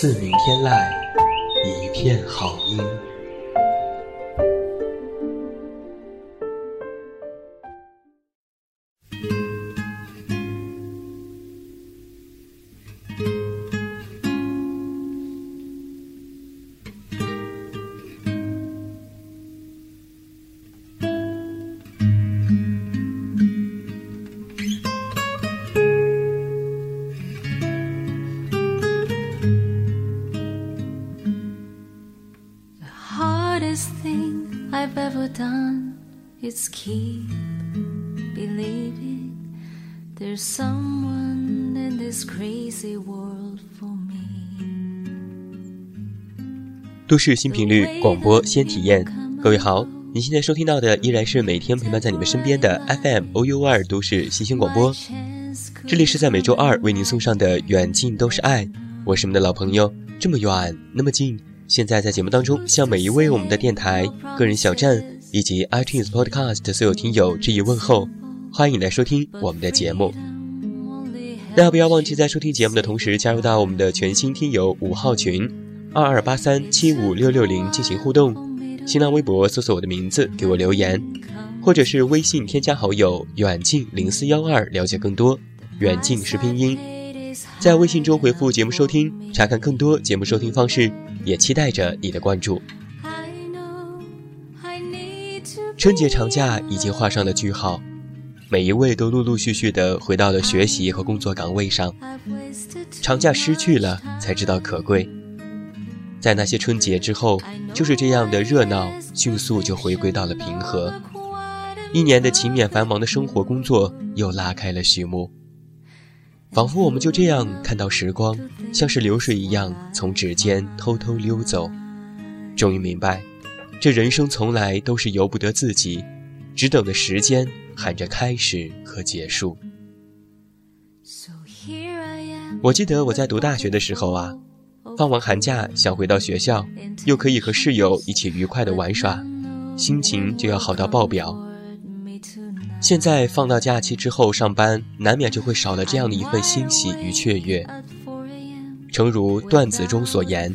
自鸣天籁，一片好音。都市新频率广播先体验，各位好，你现在收听到的依然是每天陪伴在你们身边的 FM OUR 都市新鲜广播，这里是在每周二为您送上的远近都是爱，我是你们的老朋友，这么远那么近。现在在节目当中，向每一位我们的电台、个人小站以及 iTunes Podcast 所有听友致以问候，欢迎来收听我们的节目。那不要忘记在收听节目的同时，加入到我们的全新听友五号群二二八三七五六六零进行互动。新浪微博搜索我的名字给我留言，或者是微信添加好友远近零四幺二了解更多。远近是拼音，在微信中回复节目收听，查看更多节目收听方式。也期待着你的关注。春节长假已经画上了句号，每一位都陆陆续续的回到了学习和工作岗位上。长假失去了，才知道可贵。在那些春节之后，就是这样的热闹，迅速就回归到了平和。一年的勤勉繁忙的生活工作又拉开了序幕。仿佛我们就这样看到时光，像是流水一样从指尖偷偷溜走，终于明白，这人生从来都是由不得自己，只等着时间喊着开始和结束。我记得我在读大学的时候啊，放完寒假想回到学校，又可以和室友一起愉快的玩耍，心情就要好到爆表。现在放到假期之后上班，难免就会少了这样的一份欣喜与雀跃。诚如段子中所言：“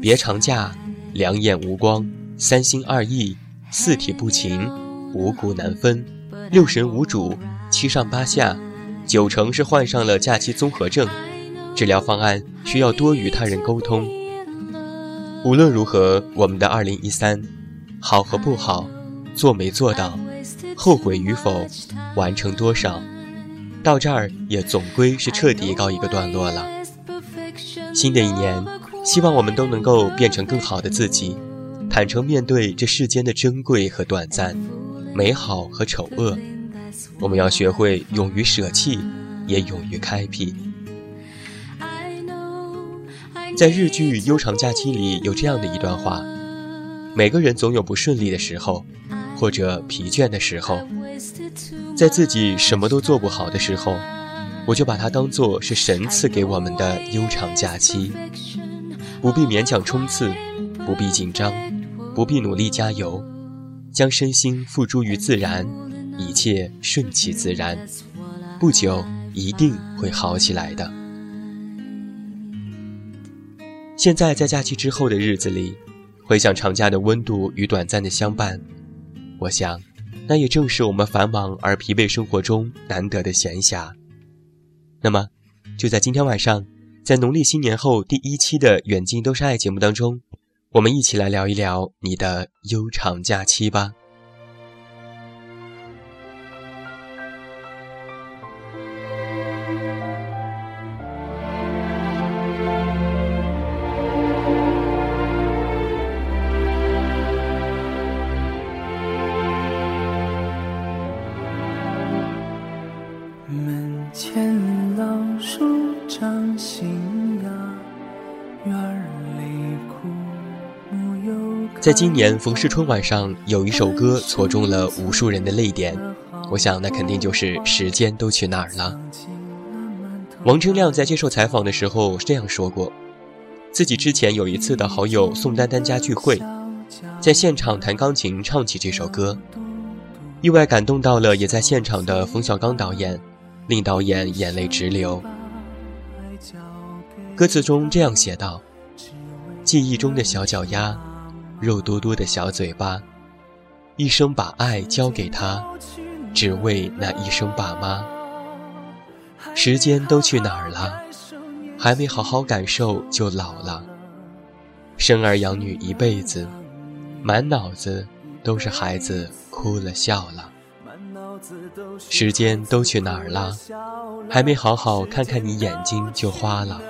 别长假，两眼无光，三心二意，四体不勤，五谷难分，六神无主，七上八下，九成是患上了假期综合症。治疗方案需要多与他人沟通。无论如何，我们的二零一三，好和不好，做没做到。”后悔与否，完成多少，到这儿也总归是彻底告一个段落了。新的一年，希望我们都能够变成更好的自己，坦诚面对这世间的珍贵和短暂，美好和丑恶。我们要学会勇于舍弃，也勇于开辟。在日剧《悠长假期》里有这样的一段话：每个人总有不顺利的时候。或者疲倦的时候，在自己什么都做不好的时候，我就把它当做是神赐给我们的悠长假期，不必勉强冲刺，不必紧张，不必努力加油，将身心付诸于自然，一切顺其自然，不久一定会好起来的。现在在假期之后的日子里，回想长假的温度与短暂的相伴。我想，那也正是我们繁忙而疲惫生活中难得的闲暇。那么，就在今天晚上，在农历新年后第一期的《远近都是爱》节目当中，我们一起来聊一聊你的悠长假期吧。在今年冯氏春晚上，有一首歌戳中了无数人的泪点，我想那肯定就是《时间都去哪儿了》。王铮亮在接受采访的时候这样说过，自己之前有一次的好友宋丹丹家聚会，在现场弹钢琴唱起这首歌，意外感动到了也在现场的冯小刚导演，令导演眼泪直流。歌词中这样写道：“记忆中的小脚丫，肉多多的小嘴巴，一生把爱交给他，只为那一声爸妈。时间都去哪儿了？还没好好感受就老了。生儿养女一辈子，满脑子都是孩子哭了笑了。时间都去哪儿了？还没好好看看你眼睛就花了。”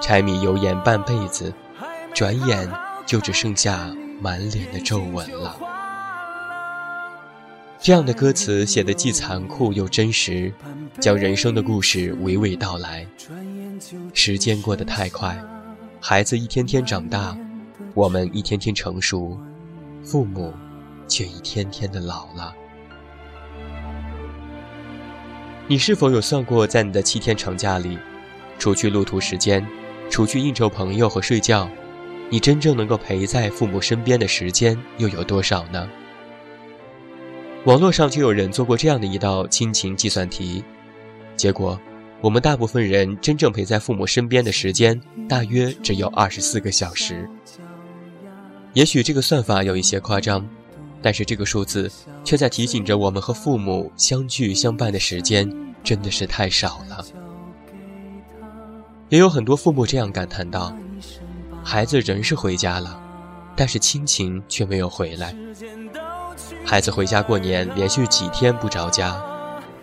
柴米油盐半辈子，转眼就只剩下满脸的皱纹了。这样的歌词写得既残酷又真实，将人生的故事娓娓道来。时间过得太快，孩子一天天长大，我们一天天成熟，父母却一天天的老了。你是否有算过，在你的七天长假里，除去路途时间？除去应酬朋友和睡觉，你真正能够陪在父母身边的时间又有多少呢？网络上就有人做过这样的一道亲情计算题，结果，我们大部分人真正陪在父母身边的时间大约只有二十四个小时。也许这个算法有一些夸张，但是这个数字却在提醒着我们和父母相聚相伴的时间真的是太少了。也有很多父母这样感叹道：“孩子人是回家了，但是亲情却没有回来。孩子回家过年，连续几天不着家，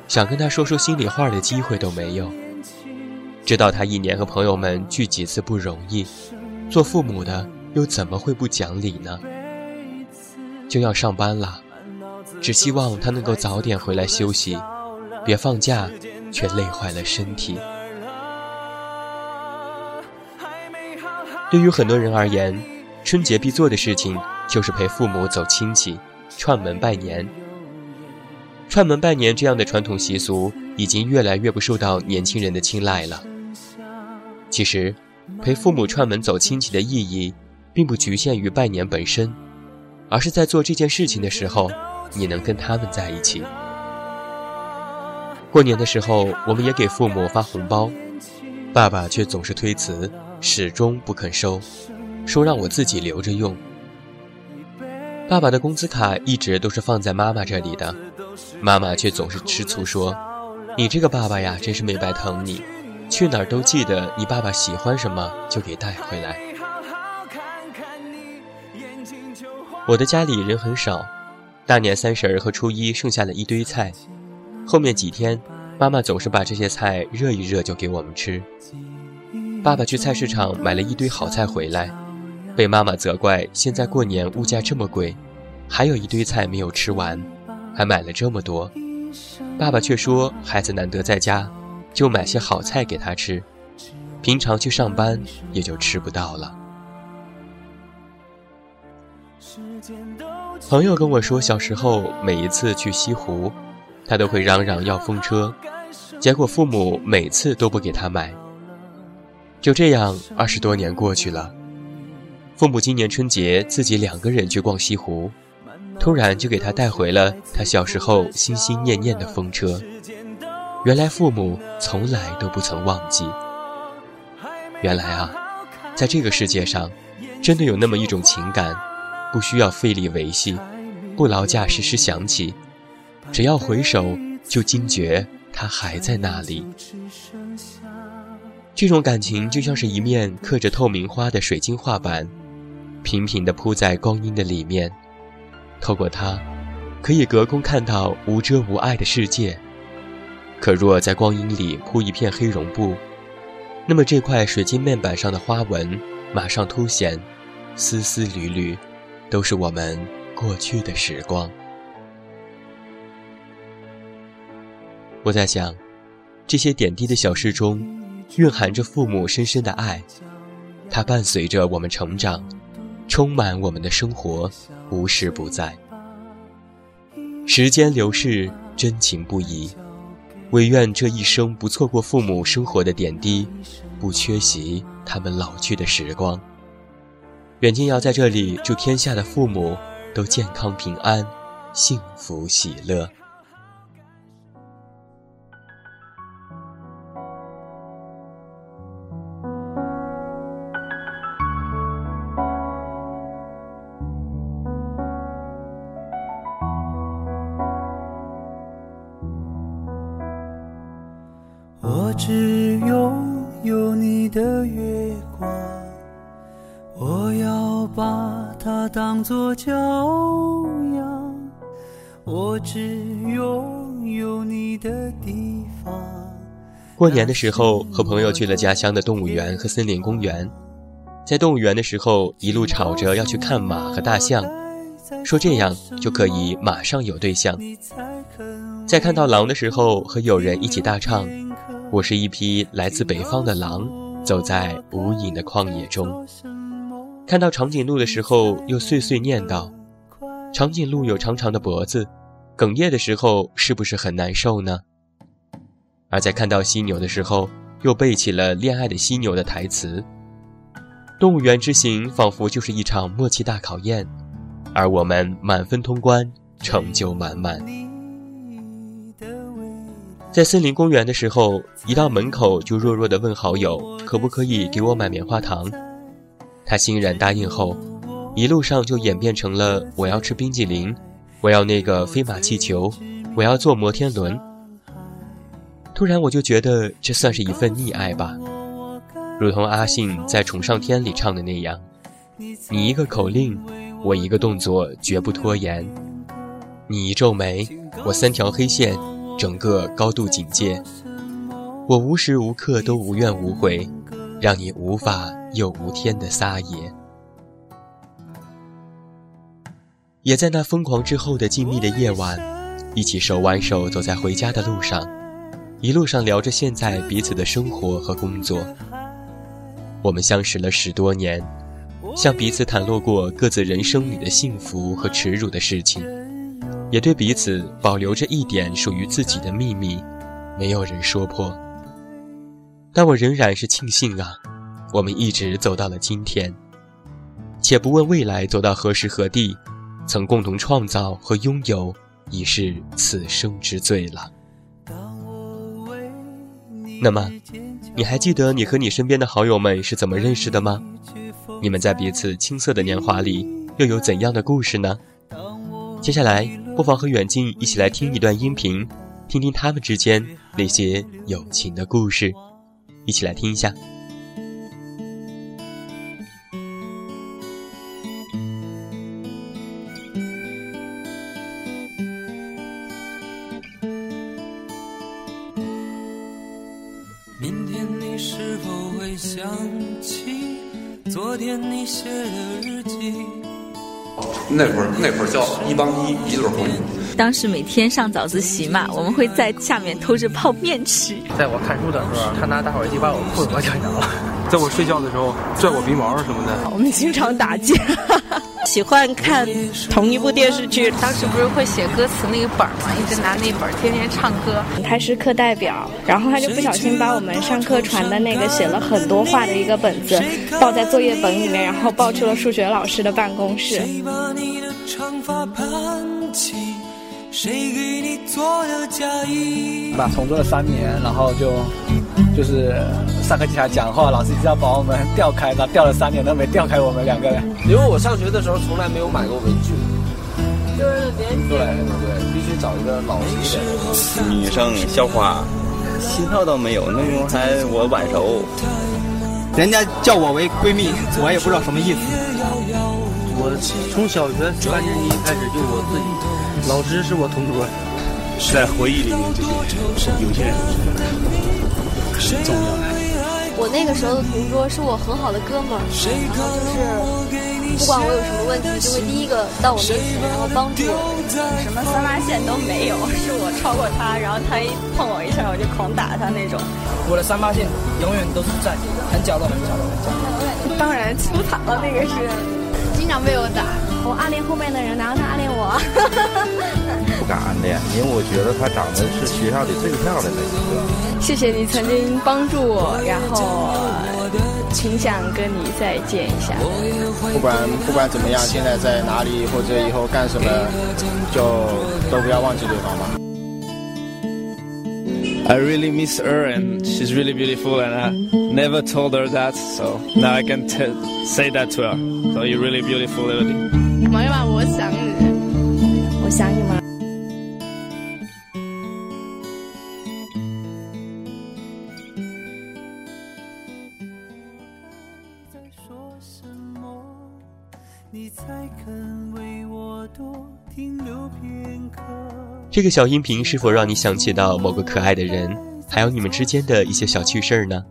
想跟他说说心里话的机会都没有。知道他一年和朋友们聚几次不容易，做父母的又怎么会不讲理呢？就要上班了，只希望他能够早点回来休息，别放假却累坏了身体。”对于很多人而言，春节必做的事情就是陪父母走亲戚、串门拜年。串门拜年这样的传统习俗已经越来越不受到年轻人的青睐了。其实，陪父母串门走亲戚的意义，并不局限于拜年本身，而是在做这件事情的时候，你能跟他们在一起。过年的时候，我们也给父母发红包，爸爸却总是推辞。始终不肯收，说让我自己留着用。爸爸的工资卡一直都是放在妈妈这里的，妈妈却总是吃醋说：“你这个爸爸呀，真是没白疼你，去哪儿都记得你爸爸喜欢什么就给带回来。”我的家里人很少，大年三十儿和初一剩下了一堆菜，后面几天，妈妈总是把这些菜热一热就给我们吃。爸爸去菜市场买了一堆好菜回来，被妈妈责怪：现在过年物价这么贵，还有一堆菜没有吃完，还买了这么多。爸爸却说：孩子难得在家，就买些好菜给他吃，平常去上班也就吃不到了。朋友跟我说，小时候每一次去西湖，他都会嚷嚷要风车，结果父母每次都不给他买。就这样，二十多年过去了，父母今年春节自己两个人去逛西湖，突然就给他带回了他小时候心心念念的风车。原来父母从来都不曾忘记。原来啊，在这个世界上，真的有那么一种情感，不需要费力维系，不劳驾时时想起，只要回首就惊觉它还在那里。这种感情就像是一面刻着透明花的水晶画板，平平地铺在光阴的里面。透过它，可以隔空看到无遮无碍的世界。可若在光阴里铺一片黑绒布，那么这块水晶面板上的花纹马上凸显，丝丝缕缕，都是我们过去的时光。我在想，这些点滴的小事中。蕴含着父母深深的爱，它伴随着我们成长，充满我们的生活，无时不在。时间流逝，真情不移。唯愿这一生不错过父母生活的点滴，不缺席他们老去的时光。远近要在这里祝天下的父母都健康平安，幸福喜乐。的月光，我要把它当作骄阳。我只拥有你的地方。过年的时候，和朋友去了家乡的动物园和森林公园。在动物园的时候，一路吵着要去看马和大象，说这样就可以马上有对象。在看到狼的时候，和友人一起大唱。我是一匹来自北方的狼，走在无垠的旷野中。看到长颈鹿的时候，又碎碎念道：“长颈鹿有长长的脖子，哽咽的时候是不是很难受呢？”而在看到犀牛的时候，又背起了恋爱的犀牛的台词。动物园之行仿佛就是一场默契大考验，而我们满分通关，成就满满。在森林公园的时候，一到门口就弱弱的问好友可不可以给我买棉花糖。他欣然答应后，一路上就演变成了我要吃冰激凌，我要那个飞马气球，我要坐摩天轮。突然我就觉得这算是一份溺爱吧，如同阿信在《宠上天》里唱的那样：“你一个口令，我一个动作，绝不拖延；你一皱眉，我三条黑线。”整个高度警戒，我无时无刻都无怨无悔，让你无法又无天的撒野。也在那疯狂之后的静谧的夜晚，一起手挽手走在回家的路上，一路上聊着现在彼此的生活和工作。我们相识了十多年，向彼此袒露过各自人生里的幸福和耻辱的事情。也对彼此保留着一点属于自己的秘密，没有人说破。但我仍然是庆幸啊，我们一直走到了今天。且不问未来走到何时何地，曾共同创造和拥有，已是此生之最了。那么，你还记得你和你身边的好友们是怎么认识的吗？你们在彼此青涩的年华里，又有怎样的故事呢？接下来，不妨和远近一起来听一段音频，听听他们之间那些友情的故事，一起来听一下。那会儿那会儿叫一帮一一对红。当时每天上早自习嘛，我们会在下面偷着泡面吃。在我看书的时候，他拿打火机把我裤子给抢了；在我睡觉的时候，拽我鼻毛什么的。我们经常打架。喜欢看同一部电视剧，当时不是会写歌词那个本儿嘛，一直拿那本儿天天唱歌。他是课代表，然后他就不小心把我们上课传的那个写了很多话的一个本子抱在作业本里面，然后抱去了数学老师的办公室。把重做了三年，然后就就是上课经常讲话，老师一直要把我们调开，那调了三年都没调开我们两个人。因为我上学的时候从来没有买过文具，就是别对对对，必须找一个老实一点的。女生校花，心跳倒没有，那时候还我晚熟，人家叫我为闺蜜，我也不知道什么意思。我从小学三年级开始就我自己。老师是我同桌，在回忆里面，这些有些人很重要。我那个时候的同桌是我很好的哥们儿，然后就是不管我有什么问题，就会第一个到我面前，然后帮助我。什么三八线都没有，是我超过他，然后他一碰我一下，我就狂打他那种。我的三八线永远都是在很角落、很角落、很角落。当然出彩了，那个是。经常被我打。我暗恋后面的人，然后他暗恋我。不敢暗恋，因为我觉得她长得是学校里最漂亮的一个。谢谢你曾经帮助我，然后挺想跟你再见一下。不管不管怎么样，现在在哪里或者以后干什么，就都不要忘记对方吧。I really miss her and she's really beautiful and I never told her that so now I can t- say that to her. So you're really beautiful, Elodie. 朋友们，我想你，我想你们。这个小音频是否让你想起到某个可爱的人，还有你们之间的一些小趣事儿呢？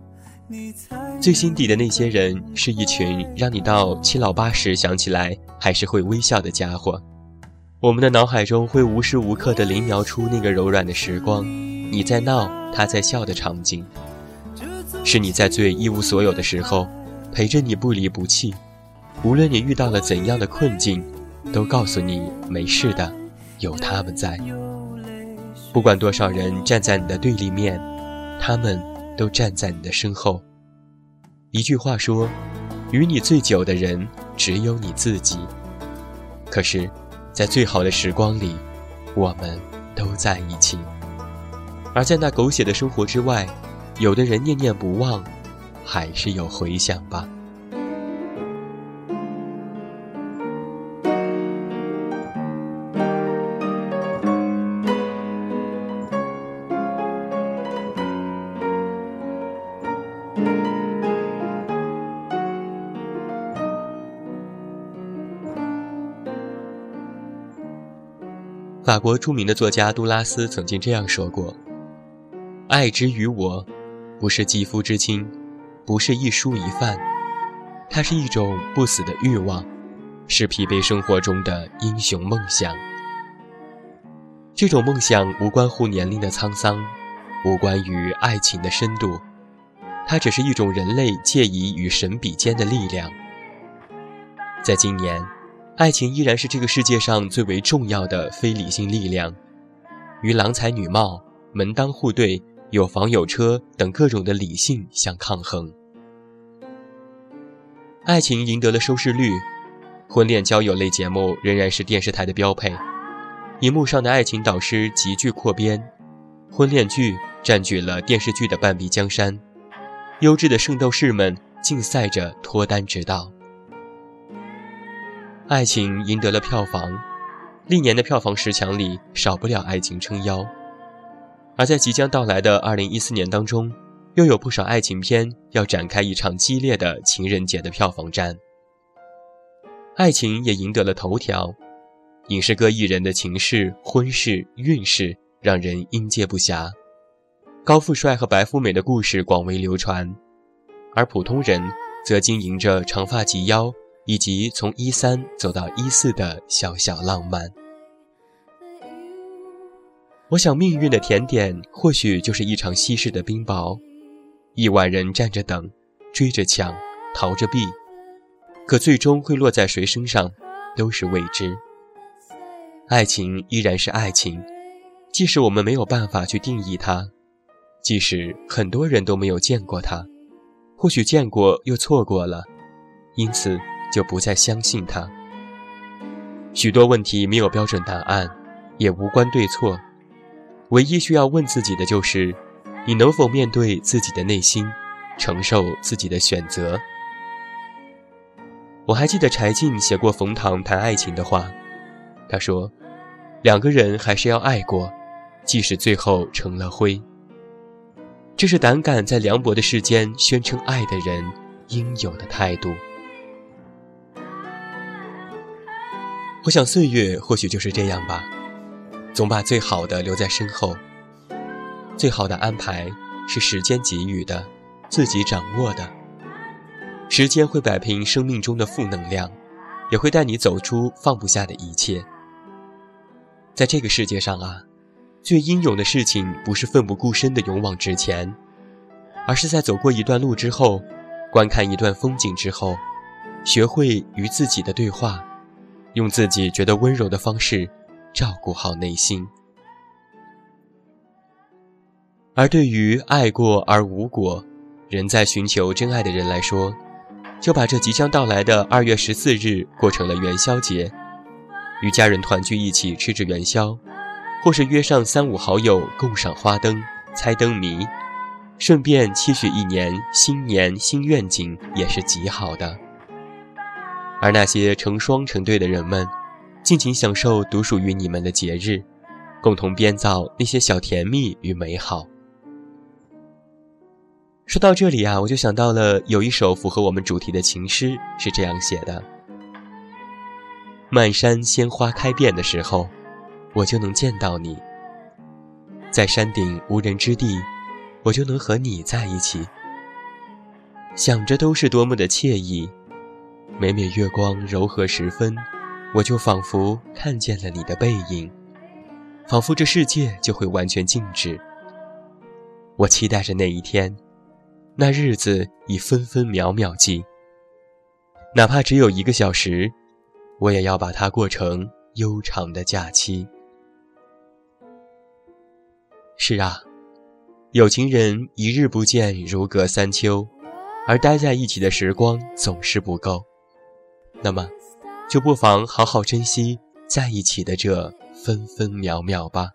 最心底的那些人，是一群让你到七老八十想起来还是会微笑的家伙。我们的脑海中会无时无刻的临描出那个柔软的时光，你在闹，他在笑的场景，是你在最一无所有的时候，陪着你不离不弃，无论你遇到了怎样的困境，都告诉你没事的，有他们在。不管多少人站在你的对立面，他们都站在你的身后。一句话说，与你最久的人只有你自己。可是，在最好的时光里，我们都在一起。而在那狗血的生活之外，有的人念念不忘，还是有回响吧。法国著名的作家杜拉斯曾经这样说过：“爱之于我，不是肌肤之亲，不是一蔬一饭，它是一种不死的欲望，是疲惫生活中的英雄梦想。这种梦想无关乎年龄的沧桑，无关于爱情的深度，它只是一种人类介意与神比肩的力量。在今年。”爱情依然是这个世界上最为重要的非理性力量，与郎才女貌、门当户对、有房有车等各种的理性相抗衡。爱情赢得了收视率，婚恋交友类节目仍然是电视台的标配，荧幕上的爱情导师急剧扩编，婚恋剧占据了电视剧的半壁江山，优质的圣斗士们竞赛着脱单之道。爱情赢得了票房，历年的票房十强里少不了爱情撑腰。而在即将到来的二零一四年当中，又有不少爱情片要展开一场激烈的情人节的票房战。爱情也赢得了头条，影视歌艺人的情事、婚事、运势让人应接不暇，高富帅和白富美的故事广为流传，而普通人则经营着长发及腰。以及从一三走到一四的小小浪漫，我想命运的甜点或许就是一场稀释的冰雹，亿万人站着等，追着抢，逃着避，可最终会落在谁身上，都是未知。爱情依然是爱情，即使我们没有办法去定义它，即使很多人都没有见过它，或许见过又错过了，因此。就不再相信他。许多问题没有标准答案，也无关对错，唯一需要问自己的就是：你能否面对自己的内心，承受自己的选择？我还记得柴静写过冯唐谈爱情的话，他说：“两个人还是要爱过，即使最后成了灰。”这是胆敢在凉薄的世间宣称爱的人应有的态度。我想岁月或许就是这样吧，总把最好的留在身后。最好的安排是时间给予的，自己掌握的。时间会摆平生命中的负能量，也会带你走出放不下的一切。在这个世界上啊，最英勇的事情不是奋不顾身的勇往直前，而是在走过一段路之后，观看一段风景之后，学会与自己的对话，用自己觉得温柔的方式照顾好内心。而对于爱过而无果，仍在寻求真爱的人来说，就把这即将到来的二月十四日过成了元宵节，与家人团聚一起吃着元宵，或是约上三五好友共赏花灯、猜灯谜，顺便期许一年新年新愿景，也是极好的。而那些成双成对的人们，尽情享受独属于你们的节日，共同编造那些小甜蜜与美好。说到这里啊，我就想到了有一首符合我们主题的情诗，是这样写的：漫山鲜花开遍的时候，我就能见到你；在山顶无人之地，我就能和你在一起。想着都是多么的惬意，每每月光柔和时分，我就仿佛看见了你的背影，仿佛这世界就会完全静止。我期待着那一天。那日子已分分秒秒计，哪怕只有一个小时，我也要把它过成悠长的假期。是啊，有情人一日不见如隔三秋，而待在一起的时光总是不够。那么，就不妨好好珍惜在一起的这分分秒秒吧。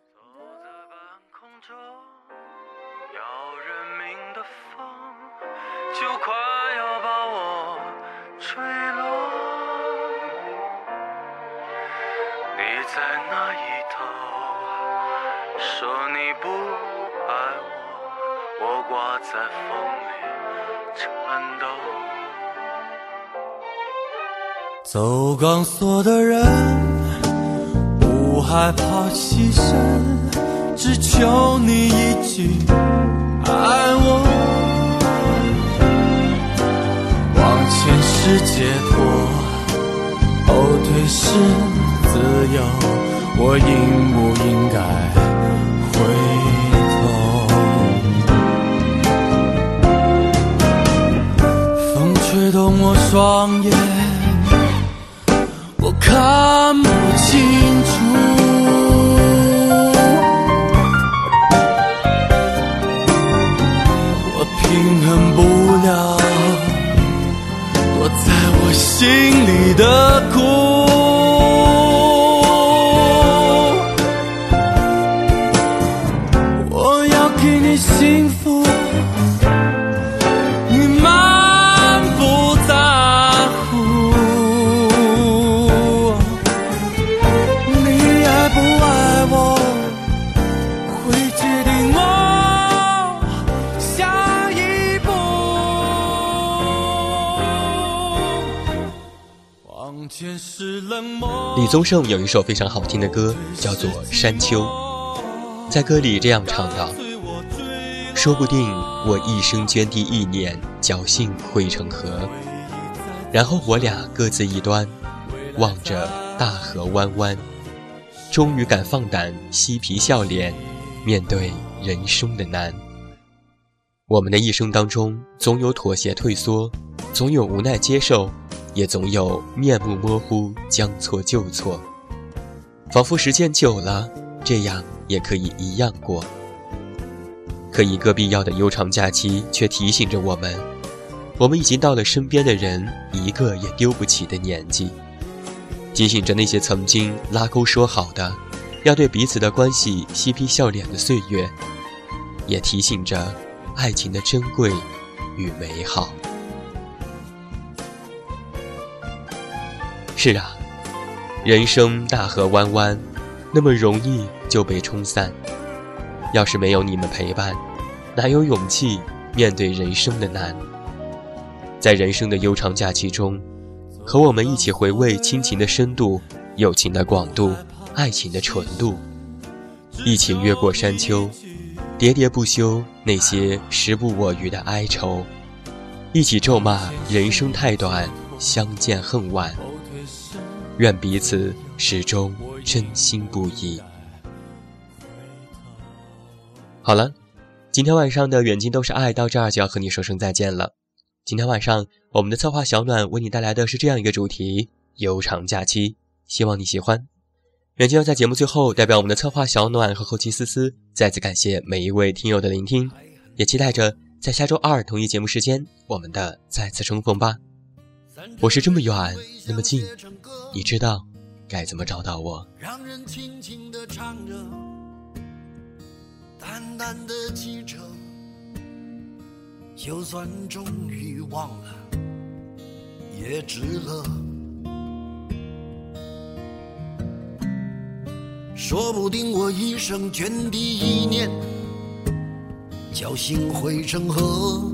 在风走钢索的人不害怕牺牲，只求你一句爱我。往前是解脱，后退是自由，我应不应该回头？风吹动我双眼。看不清楚，宗盛有一首非常好听的歌，叫做《山丘》。在歌里这样唱道：“说不定我一生涓滴一念，侥幸汇成河，然后我俩各自一端，望着大河弯弯，终于敢放胆嬉皮笑脸，面对人生的难。我们的一生当中，总有妥协退缩，总有无奈接受。”也总有面目模糊、将错就错，仿佛时间久了，这样也可以一样过。可一个必要的悠长假期，却提醒着我们：我们已经到了身边的人一个也丢不起的年纪，提醒着那些曾经拉钩说好的要对彼此的关系嬉皮笑脸的岁月，也提醒着爱情的珍贵与美好。是啊，人生大河弯弯，那么容易就被冲散。要是没有你们陪伴，哪有勇气面对人生的难？在人生的悠长假期中，和我们一起回味亲情的深度、友情的广度、爱情的纯度，一起越过山丘，喋喋不休那些时不我予的哀愁，一起咒骂人生太短，相见恨晚。愿彼此始终真心不移。好了，今天晚上的远近都是爱，到这儿就要和你说声再见了。今天晚上我们的策划小暖为你带来的是这样一个主题：悠长假期，希望你喜欢。远近要在节目最后，代表我们的策划小暖和后期思思，再次感谢每一位听友的聆听，也期待着在下周二同一节目时间，我们的再次重逢吧。我是这么远，那么近，你知道该怎么找到我？让人轻轻地唱着，淡淡的记着，就算终于忘了，也值了。说不定我一生涓滴一念，侥幸汇成河。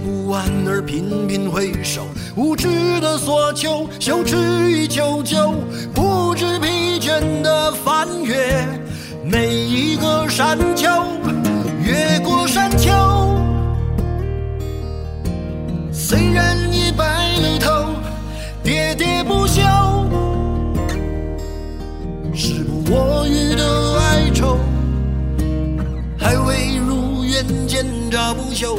不安而频频回首，无知的索求，羞耻与求救，不知疲倦的翻越每一个山丘，越过山丘。虽然已白了头，喋喋不休，时不我予的哀愁，还未如愿见着不朽，